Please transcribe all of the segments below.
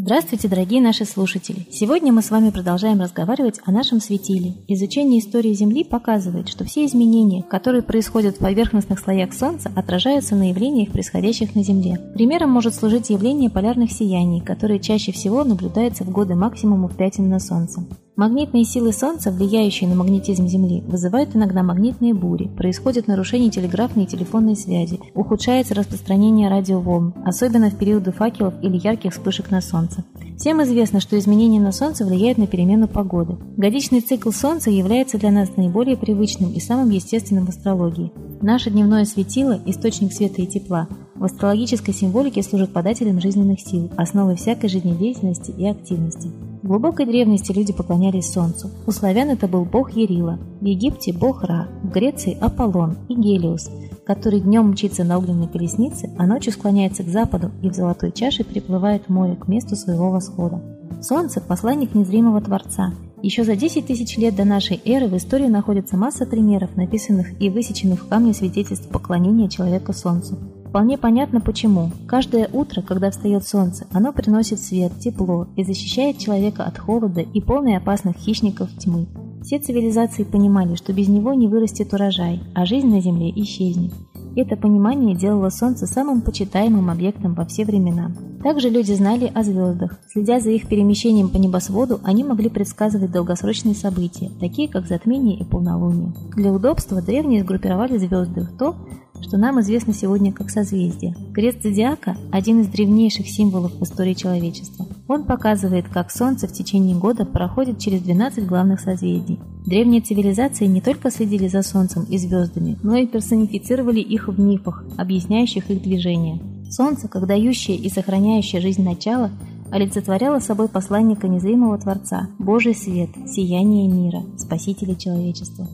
Здравствуйте, дорогие наши слушатели! Сегодня мы с вами продолжаем разговаривать о нашем светиле. Изучение истории Земли показывает, что все изменения, которые происходят в поверхностных слоях Солнца, отражаются на явлениях, происходящих на Земле. Примером может служить явление полярных сияний, которые чаще всего наблюдаются в годы максимумов пятен на Солнце. Магнитные силы Солнца, влияющие на магнетизм Земли, вызывают иногда магнитные бури, происходит нарушение телеграфной и телефонной связи, ухудшается распространение радиоволн, особенно в периоды факелов или ярких вспышек на Солнце. Всем известно, что изменения на Солнце влияют на перемену погоды. Годичный цикл Солнца является для нас наиболее привычным и самым естественным в астрологии. Наше дневное светило – источник света и тепла. В астрологической символике служит подателем жизненных сил, основой всякой жизнедеятельности и активности. В глубокой древности люди поклонялись Солнцу. У славян это был бог Ярила, в Египте – бог Ра, в Греции – Аполлон и Гелиус, который днем мчится на огненной колеснице, а ночью склоняется к западу и в золотой чаше приплывает в море к месту своего восхода. Солнце – посланник незримого Творца. Еще за 10 тысяч лет до нашей эры в истории находится масса примеров, написанных и высеченных в камне свидетельств поклонения человека Солнцу. Вполне понятно почему. Каждое утро, когда встает солнце, оно приносит свет, тепло и защищает человека от холода и полной опасных хищников тьмы. Все цивилизации понимали, что без него не вырастет урожай, а жизнь на Земле исчезнет. Это понимание делало Солнце самым почитаемым объектом во все времена. Также люди знали о звездах. Следя за их перемещением по небосводу, они могли предсказывать долгосрочные события, такие как затмение и полнолуние. Для удобства древние сгруппировали звезды в то, что нам известно сегодня как созвездие. Крест зодиака – один из древнейших символов в истории человечества. Он показывает, как Солнце в течение года проходит через 12 главных созвездий. Древние цивилизации не только следили за Солнцем и звездами, но и персонифицировали их в мифах, объясняющих их движение. Солнце, как дающее и сохраняющее жизнь начало, олицетворяло собой посланника незримого Творца, Божий свет, сияние мира, спасителя человечества.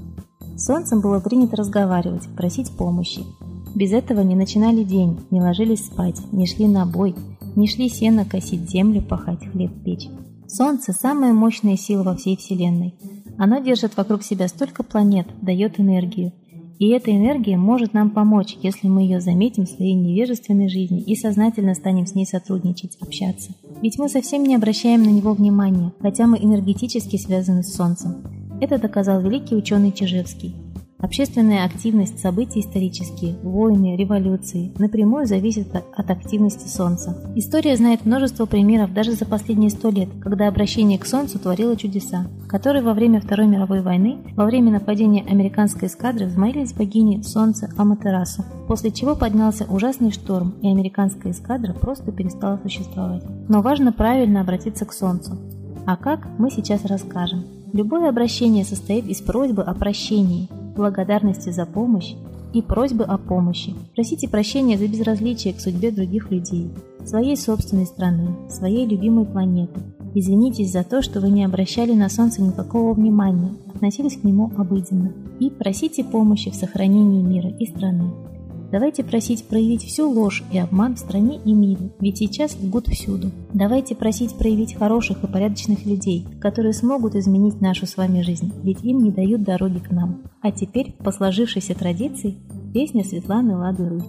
Солнцем было принято разговаривать, просить помощи. Без этого не начинали день, не ложились спать, не шли на бой, не шли сено косить землю, пахать хлеб печь. Солнце – самая мощная сила во всей Вселенной. Оно держит вокруг себя столько планет, дает энергию. И эта энергия может нам помочь, если мы ее заметим в своей невежественной жизни и сознательно станем с ней сотрудничать, общаться. Ведь мы совсем не обращаем на него внимания, хотя мы энергетически связаны с Солнцем. Это доказал великий ученый Чижевский. Общественная активность, события исторические, войны, революции напрямую зависит от активности Солнца. История знает множество примеров даже за последние сто лет, когда обращение к Солнцу творило чудеса, которые во время Второй мировой войны, во время нападения американской эскадры взмолились богине Солнца Аматерасу, после чего поднялся ужасный шторм, и американская эскадра просто перестала существовать. Но важно правильно обратиться к Солнцу. А как, мы сейчас расскажем. Любое обращение состоит из просьбы о прощении, благодарности за помощь и просьбы о помощи. Просите прощения за безразличие к судьбе других людей, своей собственной страны, своей любимой планеты. Извинитесь за то, что вы не обращали на Солнце никакого внимания, относились к нему обыденно. И просите помощи в сохранении мира и страны. Давайте просить проявить всю ложь и обман в стране и мире, ведь сейчас лгут всюду. Давайте просить проявить хороших и порядочных людей, которые смогут изменить нашу с вами жизнь, ведь им не дают дороги к нам. А теперь, по сложившейся традиции, песня Светланы Лады Русь.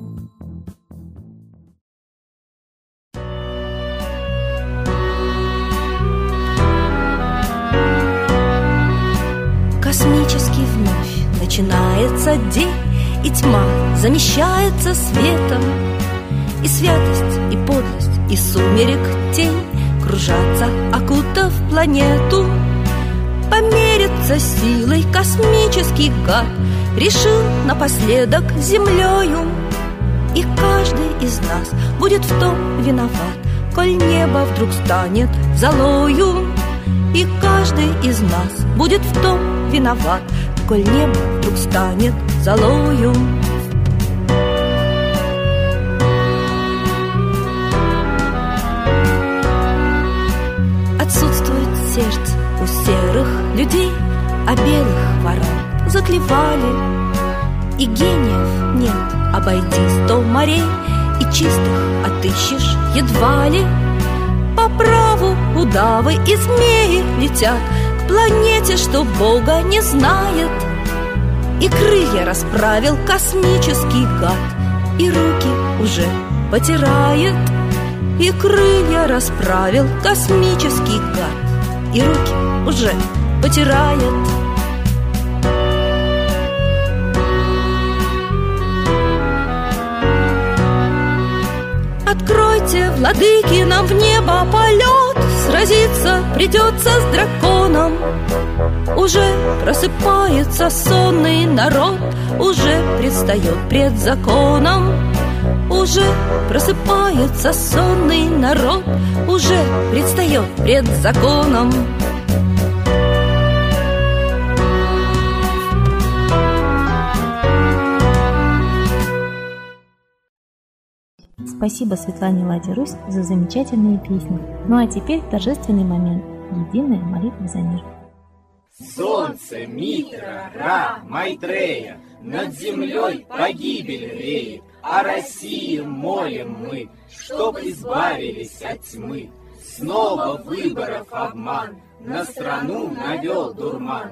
Космический вновь начинается день и тьма замещается светом. И святость, и подлость, и сумерек тень Кружатся, окутав планету. Помериться силой космический гад Решил напоследок землею. И каждый из нас будет в том виноват Коль небо вдруг станет золою. И каждый из нас будет в том виноват Коль небо вдруг станет золою Отсутствует сердце у серых людей А белых ворон заклевали. И гениев нет, обойди сто морей И чистых отыщешь едва ли. По праву удавы и змеи летят К планете, что Бога не знает — и крылья расправил космический гад. И руки уже потирает И крылья расправил космический гад. И руки уже потирает. Откройте, владыки, нам в небо полет Сразиться придется с драконом. Уже просыпается сонный народ Уже предстает пред законом. Уже просыпается сонный народ Уже предстает пред законом Спасибо Светлане Ладе Русь за замечательные песни. Ну а теперь торжественный момент. Единая молитва за мир. Солнце, Митра, Ра, Майтрея, Над землей погибель реет, О России молим мы, Чтоб избавились от тьмы. Снова выборов обман, На страну навел дурман,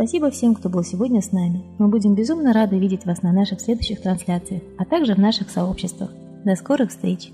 Спасибо всем, кто был сегодня с нами. Мы будем безумно рады видеть вас на наших следующих трансляциях, а также в наших сообществах. До скорых встреч!